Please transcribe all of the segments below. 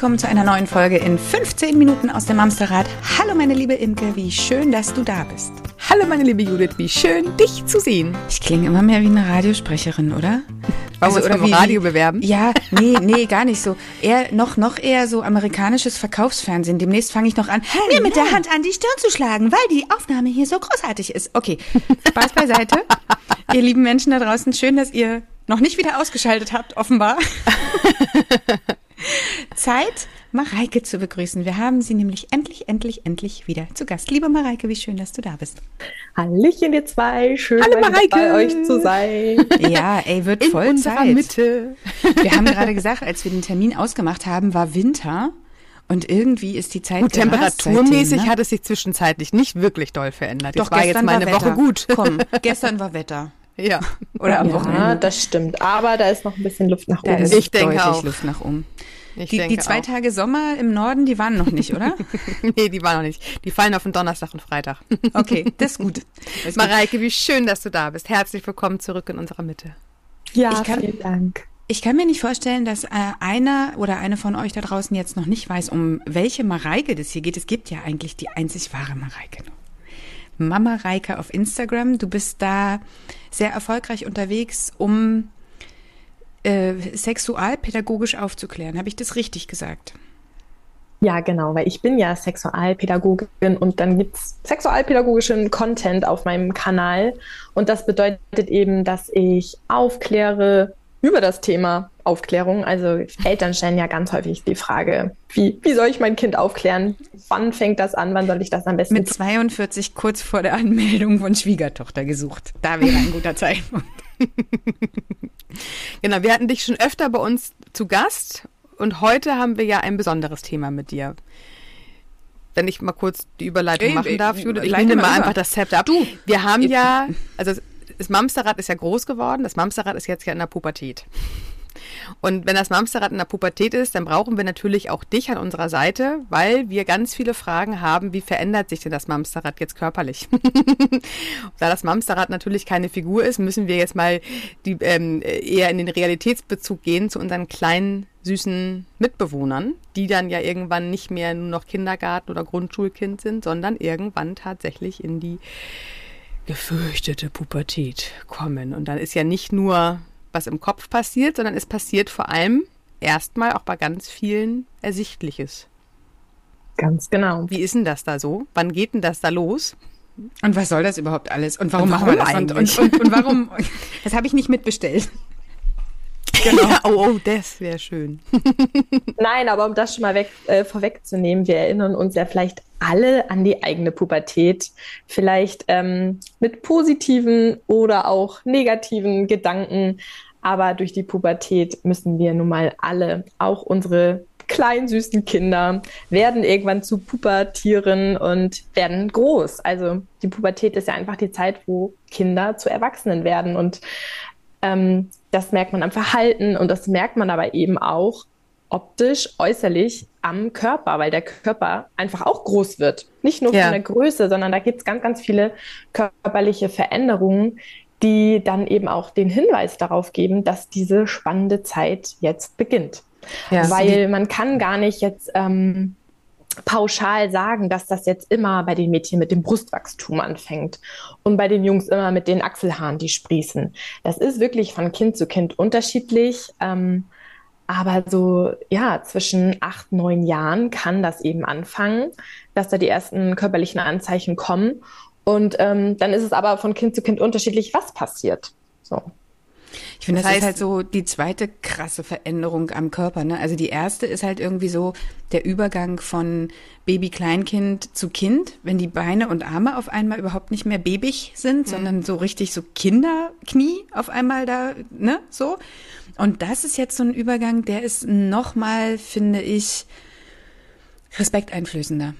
willkommen zu einer neuen Folge in 15 Minuten aus dem Amsterrad. Hallo meine liebe Imke, wie schön, dass du da bist. Hallo meine liebe Judith, wie schön, dich zu sehen. Ich klinge immer mehr wie eine Radiosprecherin, oder? Also, oder beim wie, Radio bewerben? Ja, nee, nee, gar nicht so. Eher noch, noch eher so amerikanisches Verkaufsfernsehen. Demnächst fange ich noch an, mir mit der Hand an die Stirn zu schlagen, weil die Aufnahme hier so großartig ist. Okay, Spaß beiseite. ihr lieben Menschen da draußen, schön, dass ihr noch nicht wieder ausgeschaltet habt, offenbar. Zeit, Mareike zu begrüßen. Wir haben sie nämlich endlich, endlich, endlich wieder zu Gast. Liebe Mareike, wie schön, dass du da bist. Hallöchen, ihr zwei. Schön, Hallo, bei euch zu sein. Ja, ey, wird In voll unserer Zeit. Mitte. Wir haben gerade gesagt, als wir den Termin ausgemacht haben, war Winter. Und irgendwie ist die Zeit Gut, gerast temperaturmäßig seitdem, ne? hat es sich zwischenzeitlich nicht wirklich doll verändert. Doch, Jetzt war jetzt gestern mal eine war. Woche gut. Komm, gestern war Wetter. Ja. Oder am ja, Wochenende. das stimmt. Aber da ist noch ein bisschen Luft nach Da oben. ist Ich denke deutlich auch. Luft nach oben. Ich Die, denke die zwei auch. Tage Sommer im Norden, die waren noch nicht, oder? Nee, die waren noch nicht. Die fallen auf den Donnerstag und Freitag. Okay, das ist gut. Das ist gut. Mareike, wie schön, dass du da bist. Herzlich willkommen zurück in unserer Mitte. ja, ich kann- vielen Dank. Ich kann mir nicht vorstellen, dass äh, einer oder eine von euch da draußen jetzt noch nicht weiß, um welche Mareike das hier geht. Es gibt ja eigentlich die einzig wahre Mareike nur. Mama Reike auf Instagram. Du bist da sehr erfolgreich unterwegs, um äh, sexualpädagogisch aufzuklären. Habe ich das richtig gesagt? Ja, genau, weil ich bin ja Sexualpädagogin und dann gibt's sexualpädagogischen Content auf meinem Kanal. Und das bedeutet eben, dass ich aufkläre über das Thema Aufklärung. Also Eltern stellen ja ganz häufig die Frage, wie, wie soll ich mein Kind aufklären? Wann fängt das an? Wann soll ich das am besten Mit 42 kurz vor der Anmeldung von Schwiegertochter gesucht. Da wäre ein guter Zeitpunkt. Genau, wir hatten dich schon öfter bei uns zu Gast und heute haben wir ja ein besonderes Thema mit dir. Wenn ich mal kurz die Überleitung Ey, machen darf, Judith, ich nehme mal mal über. einfach das Zepter ab. Du, wir haben ja, also das Mamsterrad ist ja groß geworden, das Mamsterrad ist jetzt ja in der Pubertät. Und wenn das Mamsterrad in der Pubertät ist, dann brauchen wir natürlich auch dich an unserer Seite, weil wir ganz viele Fragen haben, wie verändert sich denn das Mamsterrad jetzt körperlich? da das Mamsterrad natürlich keine Figur ist, müssen wir jetzt mal die, ähm, eher in den Realitätsbezug gehen zu unseren kleinen, süßen Mitbewohnern, die dann ja irgendwann nicht mehr nur noch Kindergarten- oder Grundschulkind sind, sondern irgendwann tatsächlich in die gefürchtete Pubertät kommen. Und dann ist ja nicht nur was im Kopf passiert, sondern es passiert vor allem erstmal auch bei ganz vielen Ersichtliches. Ganz genau. Wie ist denn das da so? Wann geht denn das da los? Und was soll das überhaupt alles? Und warum, Und machen wir das? warum Und, und, und warum? Das habe ich nicht mitbestellt. Genau. Ja, oh, oh, das wäre schön. Nein, aber um das schon mal weg, äh, vorwegzunehmen, wir erinnern uns ja vielleicht alle an die eigene Pubertät, vielleicht ähm, mit positiven oder auch negativen Gedanken, aber durch die Pubertät müssen wir nun mal alle, auch unsere kleinen süßen Kinder, werden irgendwann zu Pubertieren und werden groß. Also die Pubertät ist ja einfach die Zeit, wo Kinder zu Erwachsenen werden und ähm, das merkt man am Verhalten und das merkt man aber eben auch optisch, äußerlich am Körper, weil der Körper einfach auch groß wird. Nicht nur Ja. von der Größe, sondern da gibt es ganz, ganz viele körperliche Veränderungen, die dann eben auch den Hinweis darauf geben, dass diese spannende Zeit jetzt beginnt. Ja. Weil man kann gar nicht jetzt ähm, pauschal sagen, dass das jetzt immer bei den Mädchen mit dem Brustwachstum anfängt und bei den Jungs immer mit den Achselhaaren, die sprießen. Das ist wirklich von Kind zu Kind unterschiedlich. Ähm, aber so, ja, zwischen acht, neun Jahren kann das eben anfangen, dass da die ersten körperlichen Anzeichen kommen. Und ähm, dann ist es aber von Kind zu Kind unterschiedlich, was passiert. So. Ich finde, Das das, heißt- ist halt so die zweite krasse Veränderung am Körper. Ne? Also die erste ist halt irgendwie so der Übergang von Baby-Kleinkind zu Kind, wenn die Beine und Arme auf einmal überhaupt nicht mehr babig sind, sondern so richtig so Kinderknie auf einmal da, ne, so. Und das ist jetzt so ein Übergang, der ist nochmal, finde ich, respekteinflößender.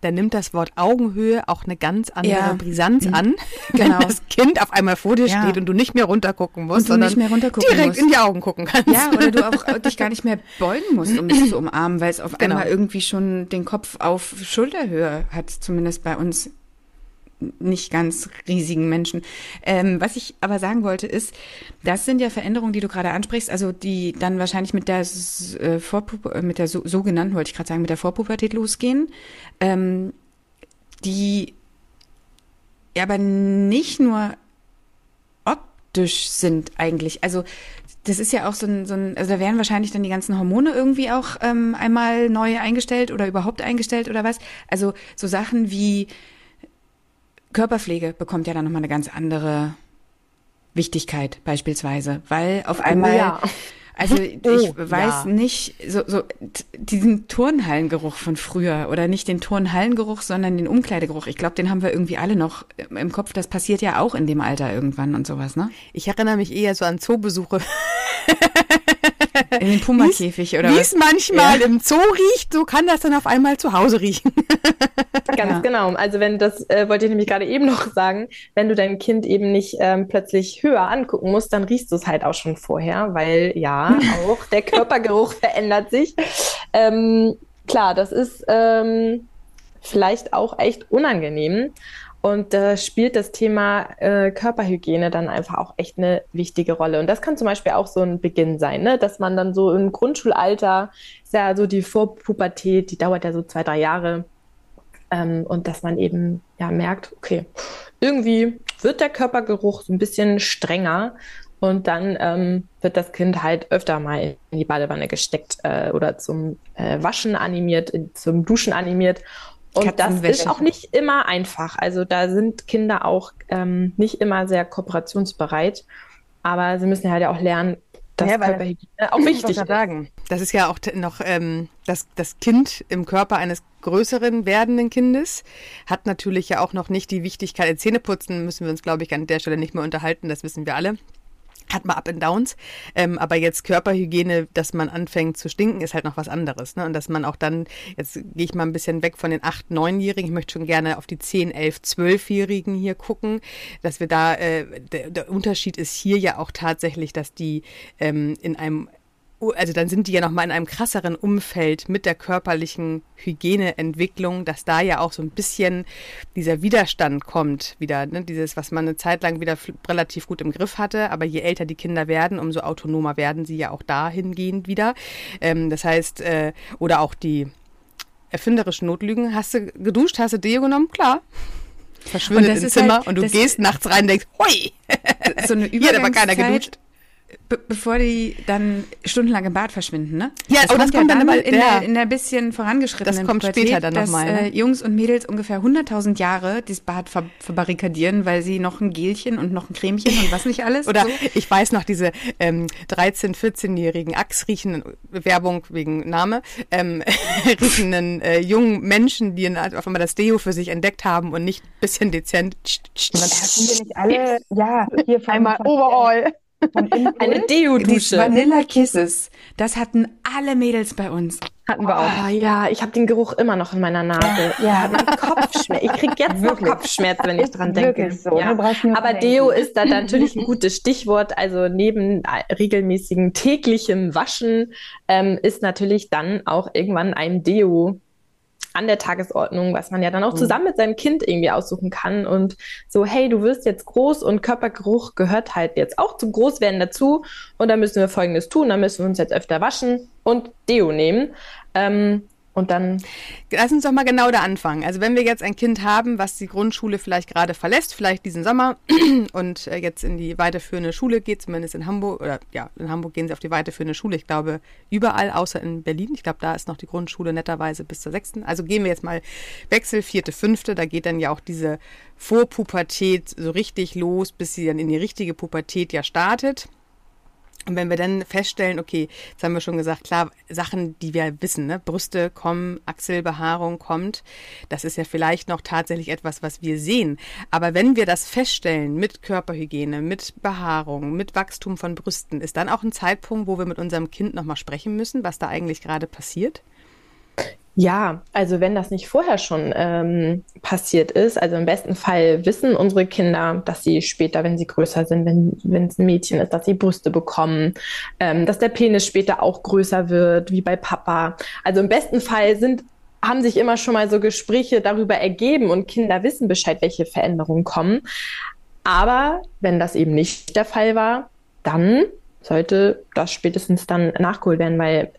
Da nimmt das Wort Augenhöhe auch eine ganz andere Ja. Brisanz Mhm. an, Genau. wenn das Kind auf einmal vor dir Ja. steht und du nicht mehr runtergucken musst, Und du sondern nicht mehr runtergucken direkt musst. in die Augen gucken kannst. Ja, oder du auch dich gar nicht mehr beugen musst, um es zu umarmen, weil es auf Genau. einmal irgendwie schon den Kopf auf Schulterhöhe hat, zumindest bei uns nicht ganz riesigen Menschen. Ähm, was ich aber sagen wollte ist, das sind ja Veränderungen, die du gerade ansprichst, also die dann wahrscheinlich mit der äh, Vorpu mit der so, sogenannten, wollte ich gerade sagen, mit der Vorpubertät losgehen, ähm, die aber nicht nur optisch sind eigentlich. Also das ist ja auch so ein, so ein, also da werden wahrscheinlich dann die ganzen Hormone irgendwie auch ähm, einmal neu eingestellt oder überhaupt eingestellt oder was. Also so Sachen wie Körperpflege bekommt ja dann nochmal eine ganz andere Wichtigkeit beispielsweise, weil auf einmal ja. Also ich oh, weiß ja. nicht, so, so diesen Turnhallengeruch von früher oder nicht den Turnhallengeruch, sondern den Umkleidegeruch. Ich glaube, den haben wir irgendwie alle noch im Kopf. Das passiert ja auch in dem Alter irgendwann und sowas, ne? Ich erinnere mich eher so an Zoobesuche. In den Puma-Käfig oder? Wie es manchmal ja. im Zoo riecht, so kann das dann auf einmal zu Hause riechen. Ganz ja. genau. Also wenn das, äh, wollte ich nämlich gerade eben noch sagen, wenn du dein Kind eben nicht ähm, plötzlich höher angucken musst, dann riechst du es halt auch schon vorher, weil ja, auch der Körpergeruch verändert sich. Ähm, klar, das ist ähm, vielleicht auch echt unangenehm. Und da spielt das Thema äh, Körperhygiene dann einfach auch echt eine wichtige Rolle. Und das kann zum Beispiel auch so ein Beginn sein, ne? dass man dann so im Grundschulalter, ist ja so die Vorpubertät, die dauert ja so zwei, drei Jahre. Ähm, und dass man eben ja merkt, okay, irgendwie wird der Körpergeruch so ein bisschen strenger. Und dann ähm, wird das Kind halt öfter mal in die Badewanne gesteckt äh, oder zum äh, Waschen animiert, zum Duschen animiert. Und das ist auch nicht immer einfach. Also da sind Kinder auch ähm, nicht immer sehr kooperationsbereit. Aber sie müssen halt ja auch lernen, dass ja, Körperhygiene auch wichtig ist. Sagen. Das ist ja auch noch ähm, das, das Kind im Körper eines größeren werdenden Kindes hat natürlich ja auch noch nicht die Wichtigkeit. Zähneputzen müssen wir uns, glaube ich, an der Stelle nicht mehr unterhalten. Das wissen wir alle hat man Up and Downs. Ähm, aber jetzt Körperhygiene, dass man anfängt zu stinken, ist halt noch was anderes. Ne? Und dass man auch dann, jetzt gehe ich mal ein bisschen weg von den 8-, 9-Jährigen, ich möchte schon gerne auf die 10, 11, 12-Jährigen hier gucken, dass wir da, äh, der, der Unterschied ist hier ja auch tatsächlich, dass die ähm, in einem also dann sind die ja nochmal in einem krasseren Umfeld mit der körperlichen Hygieneentwicklung, dass da ja auch so ein bisschen dieser Widerstand kommt, wieder, ne? dieses, was man eine Zeit lang wieder relativ gut im Griff hatte, aber je älter die Kinder werden, umso autonomer werden sie ja auch dahingehend wieder. Ähm, das heißt, äh, oder auch die erfinderischen Notlügen, hast du geduscht, hast du Deo genommen? Klar. Verschwindet im Zimmer halt, und du gehst nachts rein und denkst, hui! So eine Hier hat aber keiner geduscht Be bevor die dann stundenlang im Bad verschwinden, ne? Ja, das, oh, das kommt dann, dann mal in der, in der bisschen vorangeschrittenen Das kommt Pubertät, später dann nochmal. Ne? Äh, Jungs und Mädels ungefähr 100.000 Jahre dieses Bad ver verbarrikadieren, weil sie noch ein Gelchen und noch ein Cremchen und was nicht alles. Oder so. ich weiß noch diese ähm, 13-, 14-jährigen Achsriechenden, Werbung wegen Name, ähm, riechenden äh, jungen Menschen, die auf einmal das Deo für sich entdeckt haben und nicht bisschen dezent. Und dann hatten wir nicht alle, ja, hier einmal Overall. Eine Deo-Dusche. Vanilla Kisses. Das hatten alle Mädels bei uns. Hatten wir auch. Oh, ja, ich habe den Geruch immer noch in meiner Nase. Ja, mein Kopfschmerz. Ich kriege jetzt noch Kopfschmerzen, wenn ich dran denke. So. Ja. Aber Deo ist da natürlich ein gutes Stichwort. Also neben regelmäßigen täglichem Waschen ähm, ist natürlich dann auch irgendwann ein Deo an der Tagesordnung, was man ja dann auch mhm. zusammen mit seinem Kind irgendwie aussuchen kann. Und so, hey, du wirst jetzt groß und Körpergeruch gehört halt jetzt auch zum Großwerden dazu. Und da müssen wir Folgendes tun. Da müssen wir uns jetzt öfter waschen und Deo nehmen. Ähm, und dann. Lass uns doch mal genau da anfangen. Also wenn wir jetzt ein Kind haben, was die Grundschule vielleicht gerade verlässt, vielleicht diesen Sommer und äh, jetzt in die weiterführende Schule geht, zumindest in Hamburg, oder ja, in Hamburg gehen sie auf die weiterführende Schule, ich glaube überall, außer in Berlin. Ich glaube, da ist noch die Grundschule netterweise bis zur sechsten. Also gehen wir jetzt mal Wechsel, vierte, fünfte, da geht dann ja auch diese Vorpubertät so richtig los, bis sie dann in die richtige Pubertät ja startet. Und wenn wir dann feststellen, okay, jetzt haben wir schon gesagt, klar, Sachen, die wir wissen, ne, Brüste kommen, Achselbehaarung kommt, das ist ja vielleicht noch tatsächlich etwas, was wir sehen. Aber wenn wir das feststellen mit Körperhygiene, mit Behaarung, mit Wachstum von Brüsten, ist dann auch ein Zeitpunkt, wo wir mit unserem Kind nochmal sprechen müssen, was da eigentlich gerade passiert? Ja, also wenn das nicht vorher schon ähm, passiert ist, also im besten Fall wissen unsere Kinder, dass sie später, wenn sie größer sind, wenn es ein Mädchen ist, dass sie Brüste bekommen, ähm, dass der Penis später auch größer wird, wie bei Papa. Also im besten Fall sind haben sich immer schon mal so Gespräche darüber ergeben und Kinder wissen Bescheid, welche Veränderungen kommen. Aber wenn das eben nicht der Fall war, dann sollte das spätestens dann nachgeholt werden, weil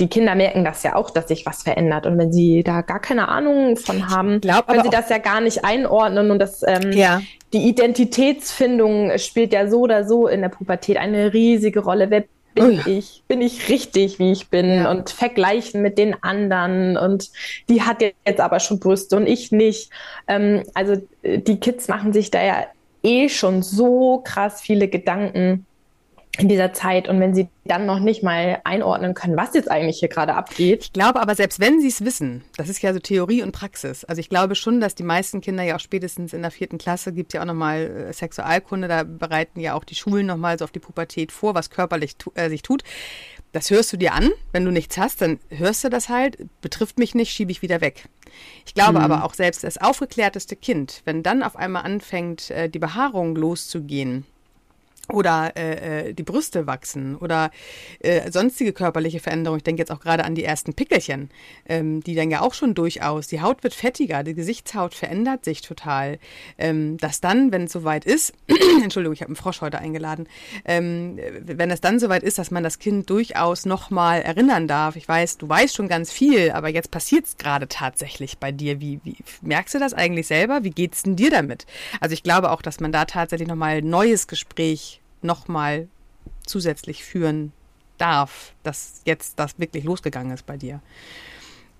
die Kinder merken das ja auch, dass sich was verändert. Und wenn sie da gar keine Ahnung von haben, glaub, können sie das ja gar nicht einordnen. Und das, ähm, ja. die Identitätsfindung spielt ja so oder so in der Pubertät eine riesige Rolle. Wer bin oh ja. ich? Bin ich richtig, wie ich bin? Ja. Und vergleichen mit den anderen. Und die hat jetzt aber schon Brüste und ich nicht. Ähm, also äh, die Kids machen sich da ja eh schon so krass viele Gedanken in dieser Zeit und wenn sie dann noch nicht mal einordnen können, was jetzt eigentlich hier gerade abgeht. Ich glaube aber, selbst wenn sie es wissen, das ist ja so Theorie und Praxis. Also ich glaube schon, dass die meisten Kinder ja auch spätestens in der vierten Klasse gibt ja auch nochmal äh, Sexualkunde, da bereiten ja auch die Schulen nochmal so auf die Pubertät vor, was körperlich tu äh, sich tut. Das hörst du dir an. Wenn du nichts hast, dann hörst du das halt. Betrifft mich nicht, schiebe ich wieder weg. Ich glaube mhm. aber auch selbst das aufgeklärteste Kind, wenn dann auf einmal anfängt, äh, die Behaarung loszugehen, oder äh, äh, die Brüste wachsen oder äh, sonstige körperliche Veränderungen. Ich denke jetzt auch gerade an die ersten Pickelchen, ähm, die dann ja auch schon durchaus, die Haut wird fettiger, die Gesichtshaut verändert sich total. Ähm, dass dann, wenn es soweit ist, Entschuldigung, ich habe einen Frosch heute eingeladen, ähm, wenn es dann soweit ist, dass man das Kind durchaus nochmal erinnern darf. Ich weiß, du weißt schon ganz viel, aber jetzt passiert es gerade tatsächlich bei dir. Wie, wie merkst du das eigentlich selber? Wie geht's denn dir damit? Also ich glaube auch, dass man da tatsächlich nochmal neues Gespräch nochmal zusätzlich führen darf, dass jetzt das wirklich losgegangen ist bei dir.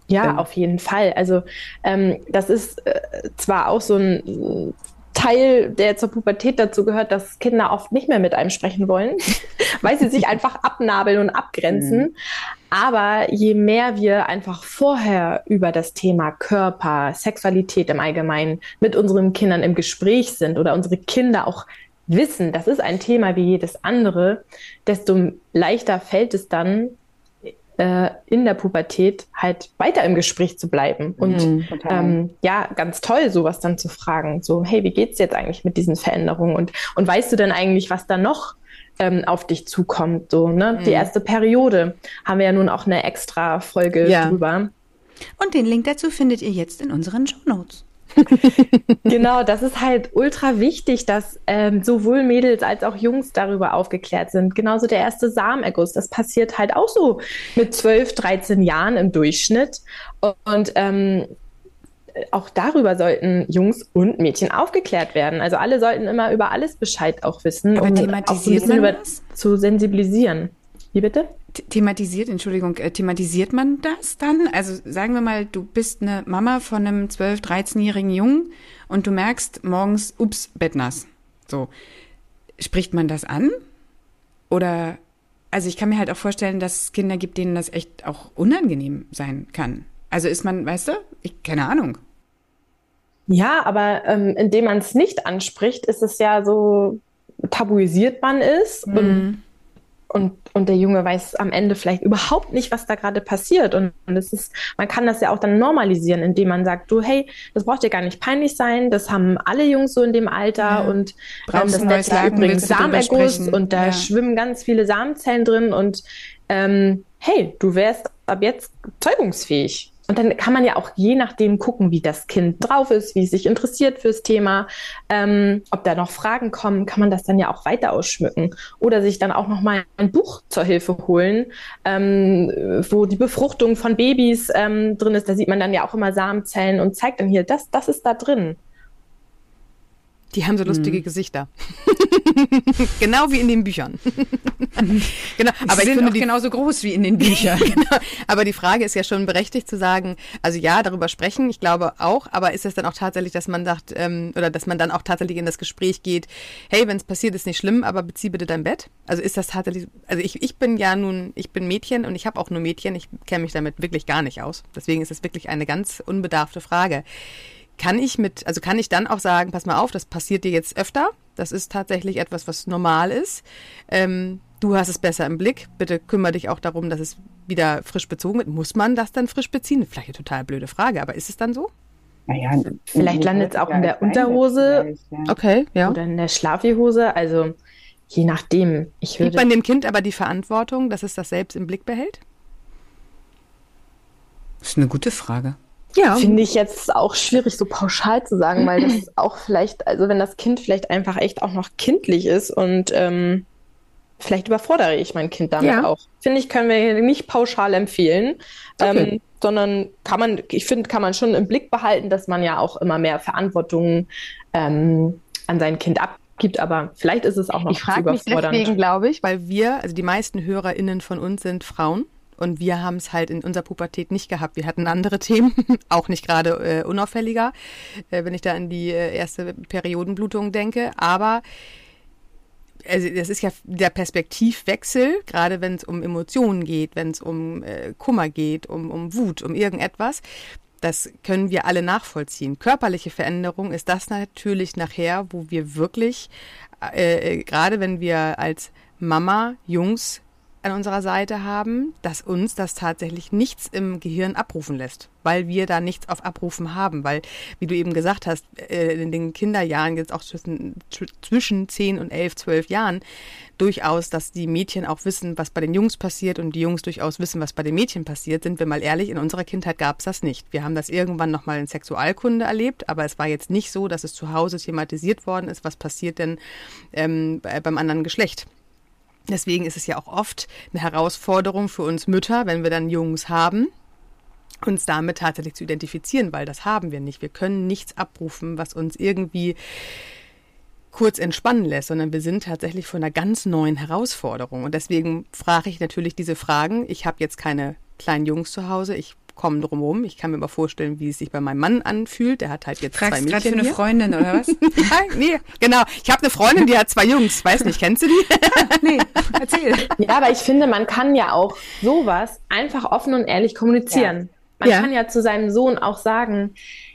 Ja, ähm. auf jeden Fall. Also ähm, das ist äh, zwar auch so ein Teil, der zur Pubertät dazu gehört, dass Kinder oft nicht mehr mit einem sprechen wollen, weil sie sich einfach abnabeln und abgrenzen. Mhm. Aber je mehr wir einfach vorher über das Thema Körper, Sexualität im Allgemeinen mit unseren Kindern im Gespräch sind oder unsere Kinder auch wissen, das ist ein Thema wie jedes andere, desto leichter fällt es dann, äh, in der Pubertät halt weiter im Gespräch zu bleiben. Und mhm, ähm, ja, ganz toll, sowas dann zu fragen. So, hey, wie geht's jetzt eigentlich mit diesen Veränderungen? Und, und weißt du denn eigentlich, was da noch ähm, auf dich zukommt? So, ne? Mhm. Die erste Periode haben wir ja nun auch eine extra Folge ja. drüber. Und den Link dazu findet ihr jetzt in unseren Show Notes. genau, das ist halt ultra wichtig, dass ähm, sowohl Mädels als auch Jungs darüber aufgeklärt sind. Genauso der erste Samenerguss, das passiert halt auch so mit 12, 13 Jahren im Durchschnitt. Und ähm, auch darüber sollten Jungs und Mädchen aufgeklärt werden. Also alle sollten immer über alles Bescheid auch wissen, Aber um auch ein über, zu sensibilisieren. Wie bitte? Thematisiert, Entschuldigung, äh, thematisiert man das dann? Also sagen wir mal, du bist eine Mama von einem 12-, 13-jährigen Jungen und du merkst morgens, ups, Bettnass. So. Spricht man das an? Oder, also ich kann mir halt auch vorstellen, dass es Kinder gibt, denen das echt auch unangenehm sein kann. Also ist man, weißt du, ich, keine Ahnung. Ja, aber ähm, indem man es nicht anspricht, ist es ja so tabuisiert man ist mhm. und und, und der Junge weiß am Ende vielleicht überhaupt nicht, was da gerade passiert. Und, und es ist, man kann das ja auch dann normalisieren, indem man sagt, du, hey, das braucht dir gar nicht peinlich sein, das haben alle Jungs so in dem Alter ja. und ähm, das nennt sich übrigens Samenerguss und da ja. schwimmen ganz viele Samenzellen drin und ähm, hey, du wärst ab jetzt zeugungsfähig. Und dann kann man ja auch je nachdem gucken, wie das Kind drauf ist, wie es sich interessiert fürs Thema, ähm, ob da noch Fragen kommen, kann man das dann ja auch weiter ausschmücken oder sich dann auch noch mal ein Buch zur Hilfe holen, ähm, wo die Befruchtung von Babys ähm, drin ist. Da sieht man dann ja auch immer Samenzellen und zeigt dann hier, das, das ist da drin. Die haben so lustige mhm. Gesichter. genau wie in den Büchern. genau, aber Sie ich sind finde auch die, genauso groß wie in den Büchern. genau. Aber die Frage ist ja schon berechtigt zu sagen, also ja, darüber sprechen, ich glaube auch, aber ist es dann auch tatsächlich, dass man sagt, ähm, oder dass man dann auch tatsächlich in das Gespräch geht, hey, wenn es passiert, ist nicht schlimm, aber bezieh bitte dein Bett? Also ist das tatsächlich, also ich, ich bin ja nun, ich bin Mädchen und ich habe auch nur Mädchen, ich kenne mich damit wirklich gar nicht aus. Deswegen ist es wirklich eine ganz unbedarfte Frage kann ich mit, also kann ich dann auch sagen, pass mal auf, das passiert dir jetzt öfter. Das ist tatsächlich etwas, was normal ist. Ähm, du hast es besser im Blick. Bitte kümmere dich auch darum, dass es wieder frisch bezogen wird. Muss man das dann frisch beziehen? Vielleicht eine total blöde Frage, aber ist es dann so? Naja, vielleicht landet es auch in der Unterhose. Ja. Okay, ja. Oder in der Schlafihose. Also je nachdem. Ich würde Gibt man dem Kind aber die Verantwortung, dass es das selbst im Blick behält? Das ist eine gute Frage. Ja. Finde ich jetzt auch schwierig, so pauschal zu sagen, weil das auch vielleicht, also wenn das Kind vielleicht einfach echt auch noch kindlich ist und ähm, vielleicht überfordere ich mein Kind damit ja. auch. Finde ich, können wir nicht pauschal empfehlen, okay. ähm, sondern kann man, ich finde, kann man schon im Blick behalten, dass man ja auch immer mehr Verantwortung ähm, an sein Kind abgibt, aber vielleicht ist es auch noch ich zu überfordernd. Mich deswegen glaube ich, weil wir, also die meisten HörerInnen von uns sind Frauen. Und wir haben es halt in unserer Pubertät nicht gehabt. Wir hatten andere Themen, auch nicht gerade äh, unauffälliger, äh, wenn ich da an die äh, erste Periodenblutung denke. Aber also das ist ja der Perspektivwechsel, gerade wenn es um Emotionen geht, wenn es um äh, Kummer geht, um, um Wut, um irgendetwas. Das können wir alle nachvollziehen. Körperliche Veränderung ist das natürlich nachher, wo wir wirklich, äh, äh gerade wenn wir als Mama Jungs an unserer Seite haben, dass uns das tatsächlich nichts im Gehirn abrufen lässt, weil wir da nichts auf Abrufen haben, weil, wie du eben gesagt hast, äh, in den Kinderjahren jetzt auch zwischen, zwischen 10 und 11, 12 Jahren durchaus, dass die Mädchen auch wissen, was bei den Jungs passiert und die Jungs durchaus wissen, was bei den Mädchen passiert, sind wir mal ehrlich, in unserer Kindheit gab es das nicht. Wir haben das irgendwann nochmal in Sexualkunde erlebt, aber es war jetzt nicht so, dass es zu Hause thematisiert worden ist, was passiert denn ähm, beim anderen Geschlecht. Deswegen ist es ja auch oft eine Herausforderung für uns Mütter, wenn wir dann Jungs haben, uns damit tatsächlich zu identifizieren, weil das haben wir nicht. Wir können nichts abrufen, was uns irgendwie kurz entspannen lässt, sondern wir sind tatsächlich vor einer ganz neuen Herausforderung. Und deswegen frage ich natürlich diese Fragen. Ich habe jetzt keine kleinen Jungs zu Hause. Ich kommen drumherum. Ich kann mir mal vorstellen, wie es sich bei meinem Mann anfühlt. Der hat halt jetzt Fragst zwei Mädchen. gerade für eine. Freundin oder was? nee, genau. Ich habe eine Freundin, die hat zwei Jungs. Weiß nicht, kennst du die? nee, erzähl. Ja, aber ich finde, man kann ja auch sowas einfach offen und ehrlich kommunizieren. Ja. Man ja. kann ja zu seinem Sohn auch sagen,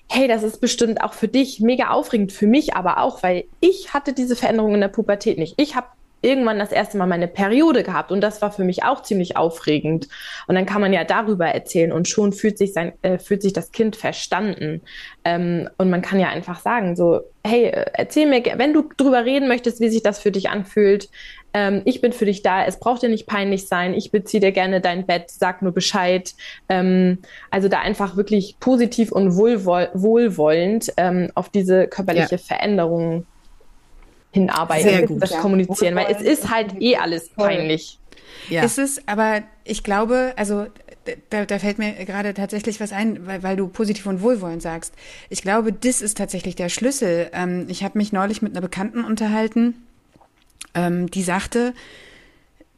hey, das ist bestimmt auch für dich mega aufregend, für mich aber auch, weil ich hatte diese Veränderung in der Pubertät nicht. Ich habe irgendwann das erste Mal meine Periode gehabt und das war für mich auch ziemlich aufregend. Und dann kann man ja darüber erzählen und schon fühlt sich sein, äh, fühlt sich das Kind verstanden. Ähm, und man kann ja einfach sagen so, hey, äh, erzähl mir, wenn du drüber reden möchtest, wie sich das für dich anfühlt. Ähm, ich bin für dich da. Es braucht dir nicht peinlich sein. Ich beziehe dir gerne dein Bett. Sag nur Bescheid. Ähm, also da einfach wirklich positiv und wohlwoll wohlwollend ähm, auf diese körperliche ja. Veränderung hinarbeiten, Sehr gut. das ja. kommunizieren, weil es ist halt eh alles peinlich. Ja. Ist es, aber ich glaube, also da, da fällt mir gerade tatsächlich was ein, weil, weil du positiv und wohlwollend sagst. Ich glaube, das ist tatsächlich der Schlüssel. Ähm, ich habe mich neulich mit einer Bekannten unterhalten, ähm, die sagte,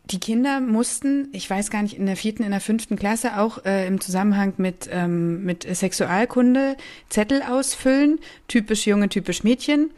die Kinder mussten, ich weiß gar nicht, in der vierten, in der fünften Klasse auch äh, im Zusammenhang mit, ähm, mit Sexualkunde Zettel ausfüllen, typisch Junge, typisch Mädchen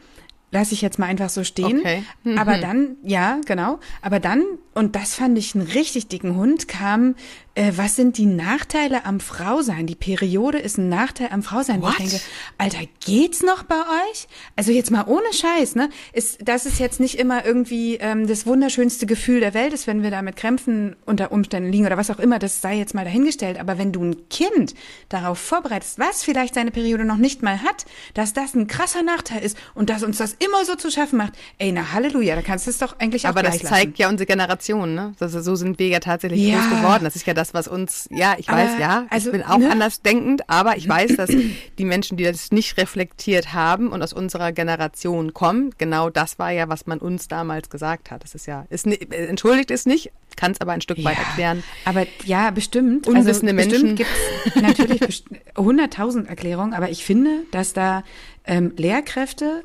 lasse ich jetzt mal einfach so stehen. Okay. Mhm. Aber dann, ja, genau. Aber dann, und das fand ich einen richtig dicken Hund, kam äh, was sind die Nachteile am Frausein? Die Periode ist ein Nachteil am Frausein. What? Ich denke, Alter, geht's noch bei euch? Also jetzt mal ohne Scheiß, ne? Ist, dass es jetzt nicht immer irgendwie ähm, das wunderschönste Gefühl der Welt ist, wenn wir da mit Krämpfen unter Umständen liegen oder was auch immer, das sei jetzt mal dahingestellt. Aber wenn du ein Kind darauf vorbereitest, was vielleicht seine Periode noch nicht mal hat, dass das ein krasser Nachteil ist und dass uns das immer so zu schaffen macht, ey, na Halleluja, da kannst du es doch eigentlich auch Aber das zeigt ja unsere Generation, ne? Also so sind wir ja tatsächlich ja. groß geworden. Das ist ja das, das, was uns, ja, ich aber, weiß, ja, also, ich bin auch ne? anders denkend, aber ich weiß, dass die Menschen, die das nicht reflektiert haben und aus unserer Generation kommen, genau das war ja, was man uns damals gesagt hat. Das ist ja, ist, entschuldigt es nicht, kann es aber ein Stück ja, weit erklären. Aber ja, bestimmt. Unwissende also, Menschen. gibt es natürlich 100.000 Erklärungen, aber ich finde, dass da ähm, Lehrkräfte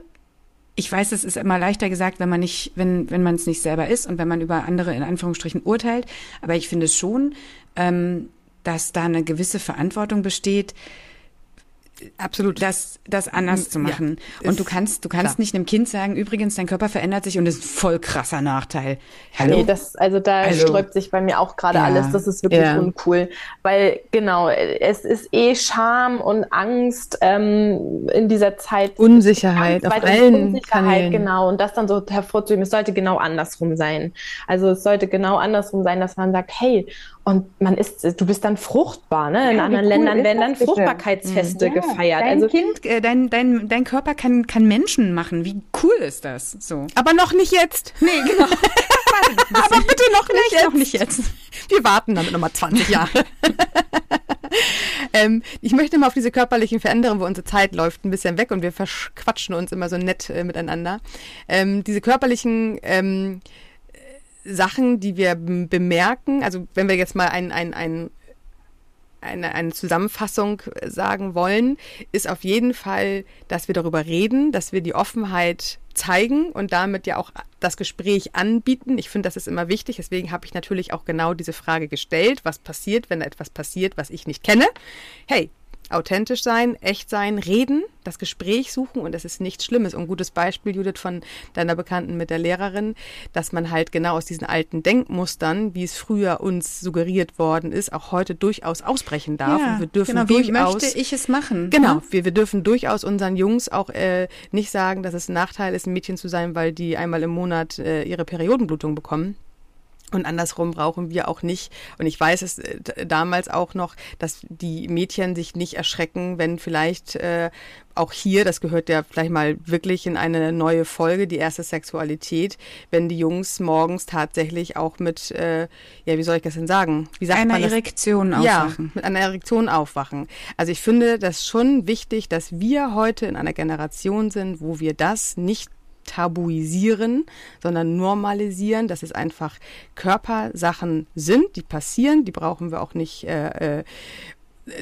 ich weiß, es ist immer leichter gesagt, wenn man nicht, wenn, wenn man es nicht selber ist und wenn man über andere in Anführungsstrichen urteilt. Aber ich finde es schon, ähm, dass da eine gewisse Verantwortung besteht, absolut das das anders zu machen ja, und du kannst du kannst klar. nicht einem Kind sagen übrigens dein Körper verändert sich und das ist ein voll krasser Nachteil Hallo? nee das also da also, sträubt sich bei mir auch gerade ja, alles das ist wirklich ja. uncool weil genau es ist eh Scham und Angst ähm, in dieser Zeit Unsicherheit Angst, auf allen Unsicherheit Kanälen. genau und das dann so hervorzuheben es sollte genau andersrum sein also es sollte genau andersrum sein dass man sagt hey und man ist, du bist dann fruchtbar, ne? In ja, anderen cool Ländern werden dann Fruchtbarkeitsfeste ja, gefeiert. Dein also Kind, äh, dein, dein, dein Körper kann, kann Menschen machen. Wie cool ist das? So. Aber noch nicht jetzt. Nee, genau. Aber bitte noch nicht jetzt. noch nicht jetzt. Wir warten damit nochmal 20 Jahre. Ähm, ich möchte mal auf diese körperlichen Veränderungen, wo unsere Zeit läuft, ein bisschen weg und wir verquatschen uns immer so nett äh, miteinander. Ähm, diese körperlichen ähm, Sachen, die wir bemerken, also wenn wir jetzt mal ein, ein, ein eine, eine Zusammenfassung sagen wollen, ist auf jeden Fall, dass wir darüber reden, dass wir die Offenheit zeigen und damit ja auch das Gespräch anbieten. Ich finde, das ist immer wichtig. Deswegen habe ich natürlich auch genau diese Frage gestellt. Was passiert, wenn etwas passiert, was ich nicht kenne? Hey, authentisch sein, echt sein, reden, das Gespräch suchen und das ist nichts Schlimmes. Und ein gutes Beispiel, Judith, von deiner Bekannten mit der Lehrerin, dass man halt genau aus diesen alten Denkmustern, wie es früher uns suggeriert worden ist, auch heute durchaus ausbrechen darf. Ja, und wir dürfen genau, durchaus, wie möchte ich es machen? Genau, ne? wir, wir dürfen durchaus unseren Jungs auch äh, nicht sagen, dass es ein Nachteil ist, ein Mädchen zu sein, weil die einmal im Monat äh, ihre Periodenblutung bekommen. Und andersrum brauchen wir auch nicht, und ich weiß es äh, damals auch noch, dass die Mädchen sich nicht erschrecken, wenn vielleicht äh, auch hier, das gehört ja vielleicht mal wirklich in eine neue Folge, die erste Sexualität, wenn die Jungs morgens tatsächlich auch mit, äh, ja, wie soll ich das denn sagen? Wie sagt Einer man das? Erektion aufwachen. Ja, mit einer Erektion aufwachen. Also ich finde das schon wichtig, dass wir heute in einer Generation sind, wo wir das nicht tabuisieren, sondern normalisieren, dass es einfach Körpersachen sind, die passieren, die brauchen wir auch nicht äh, äh,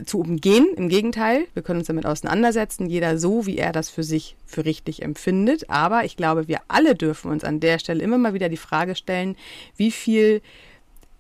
zu umgehen. Im Gegenteil, wir können uns damit auseinandersetzen, jeder so, wie er das für sich für richtig empfindet. Aber ich glaube, wir alle dürfen uns an der Stelle immer mal wieder die Frage stellen, wie viel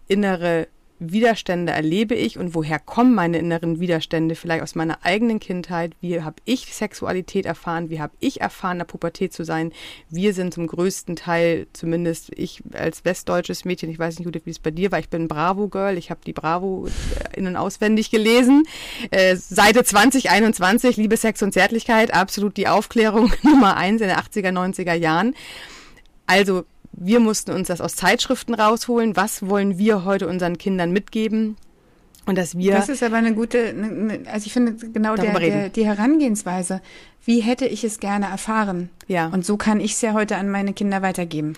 innere Widerstände erlebe ich und woher kommen meine inneren Widerstände? Vielleicht aus meiner eigenen Kindheit. Wie habe ich Sexualität erfahren? Wie habe ich erfahren, in der Pubertät zu sein? Wir sind zum größten Teil, zumindest ich als westdeutsches Mädchen, ich weiß nicht, Judith, wie es bei dir war, ich bin Bravo-Girl, ich habe die Bravo äh, innen auswendig gelesen. Äh, Seite 2021, Liebe, Sex und Zärtlichkeit, absolut die Aufklärung Nummer eins in den 80er, 90er Jahren. Also wir mussten uns das aus Zeitschriften rausholen. Was wollen wir heute unseren Kindern mitgeben? Und dass wir. Das ist aber eine gute, ne, ne, also ich finde genau der, Darüber reden. der, die Herangehensweise. Wie hätte ich es gerne erfahren? Ja. Und so kann ich es ja heute an meine Kinder weitergeben.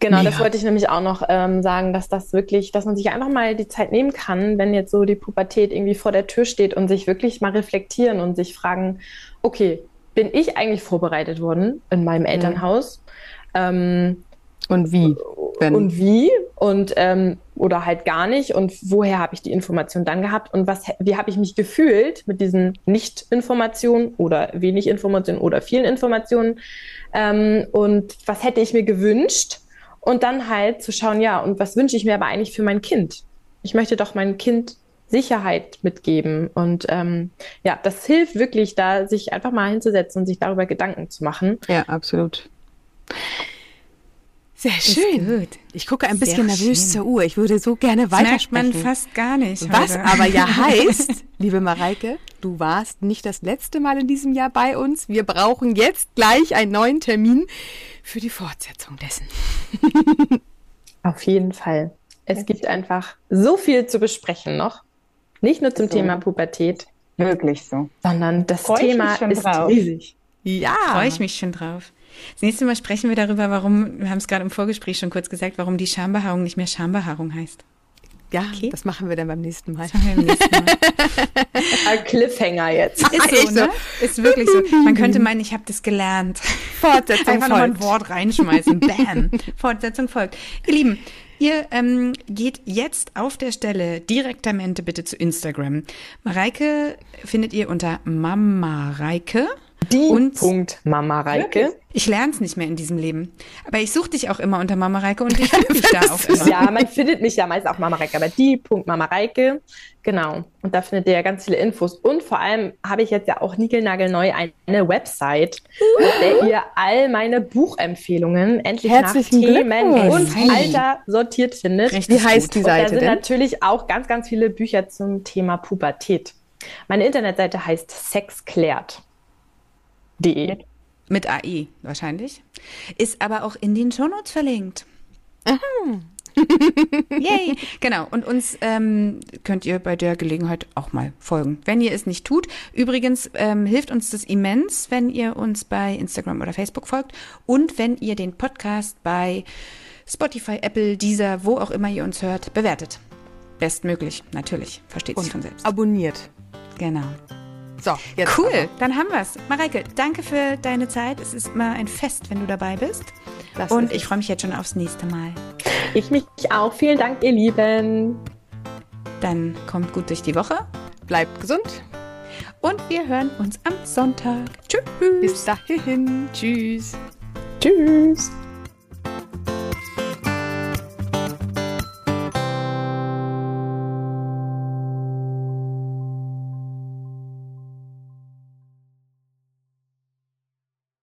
Genau, Mega. das wollte ich nämlich auch noch ähm, sagen, dass das wirklich, dass man sich einfach mal die Zeit nehmen kann, wenn jetzt so die Pubertät irgendwie vor der Tür steht und sich wirklich mal reflektieren und sich fragen, okay, bin ich eigentlich vorbereitet worden in meinem Elternhaus? Ähm, und wie? Wenn, und wie? Und ähm, oder halt gar nicht. Und woher habe ich die Information dann gehabt? Und was wie habe ich mich gefühlt mit diesen Nicht-Informationen oder wenig Informationen oder vielen Informationen? Ähm, und was hätte ich mir gewünscht? Und dann halt zu schauen ja und was wünsche ich mir aber eigentlich für mein Kind? Ich möchte doch meinem Kind Sicherheit mitgeben. Und ähm, ja das hilft wirklich da sich einfach mal hinzusetzen und sich darüber Gedanken zu machen. Ja, absolut. Sehr schön. gut. Ich gucke ein Sehr bisschen nervös schön. zur Uhr. Ich würde so gerne Das merkt man weitersprechen. fast gar nicht. Was heute. aber ja heißt, liebe Mareike, du warst nicht das letzte Mal in diesem Jahr bei uns. Wir brauchen jetzt gleich einen neuen Termin für die Fortsetzung dessen. Auf jeden Fall. Es gibt einfach so viel zu besprechen noch. Nicht nur zum So. Thema Pubertät, Wirklich so. sondern das Freu Thema schon ist drauf. riesig. Ja. Freue ich mich schon drauf. Das nächste Mal sprechen wir darüber, warum, wir haben es gerade im Vorgespräch schon kurz gesagt, warum die Schambehaarung nicht mehr Schambehaarung heißt. Ja, Okay. das machen wir dann beim nächsten Mal. Das machen wir beim nächsten Mal. Ein Cliffhanger jetzt. Ist so, ne? Ist wirklich so. Man könnte meinen, ich habe das gelernt. Fortsetzung Einfach nochmal ein folgt. Wort reinschmeißen. Bam. Fortsetzung folgt. Ihr Lieben, ihr ähm, geht jetzt auf der Stelle direktamente bitte zu Instagram. Mareike findet ihr unter Mama Reike. Die Und- Punkt Mama Reike. Ich lerne es nicht mehr in diesem Leben. Aber ich suche dich auch immer unter Mama Reike und ich finde dich da auch immer. Ja, man findet mich ja meist auch Mama Reike, aber die Punkt Mama Reike. Genau. Und da findet ihr ja ganz viele Infos. Und vor allem habe ich jetzt ja auch niegelnagelneu eine Website, auf der ihr all meine Buchempfehlungen endlich Herzlichen nach Themen und Alter sortiert findet. Richtig Wie heißt gut. die Und da Seite sind denn? natürlich auch ganz, ganz viele Bücher zum Thema Pubertät. Meine Internetseite heißt sexklärt.de. Mit AI wahrscheinlich. Ist aber auch in den Shownotes verlinkt. Yay! Genau. Und uns ähm, könnt ihr bei der Gelegenheit auch mal folgen, wenn ihr es nicht tut. Übrigens ähm, hilft uns das immens, wenn ihr uns bei Instagram oder Facebook folgt und wenn ihr den Podcast bei Spotify, Apple, Deezer, wo auch immer ihr uns hört, bewertet. Bestmöglich, natürlich. Versteht sich von selbst. Abonniert. Genau. So, jetzt Cool, aber. dann haben wir's. Mareike, danke für deine Zeit. Es ist immer ein Fest, wenn du dabei bist. Das Und ich freue mich jetzt schon aufs nächste Mal. Ich mich auch. Vielen Dank, ihr Lieben. Dann kommt gut durch die Woche Bleibt gesund. und wir hören uns am Sonntag. Tschüss. Bis dahin. Tschüss. Tschüss.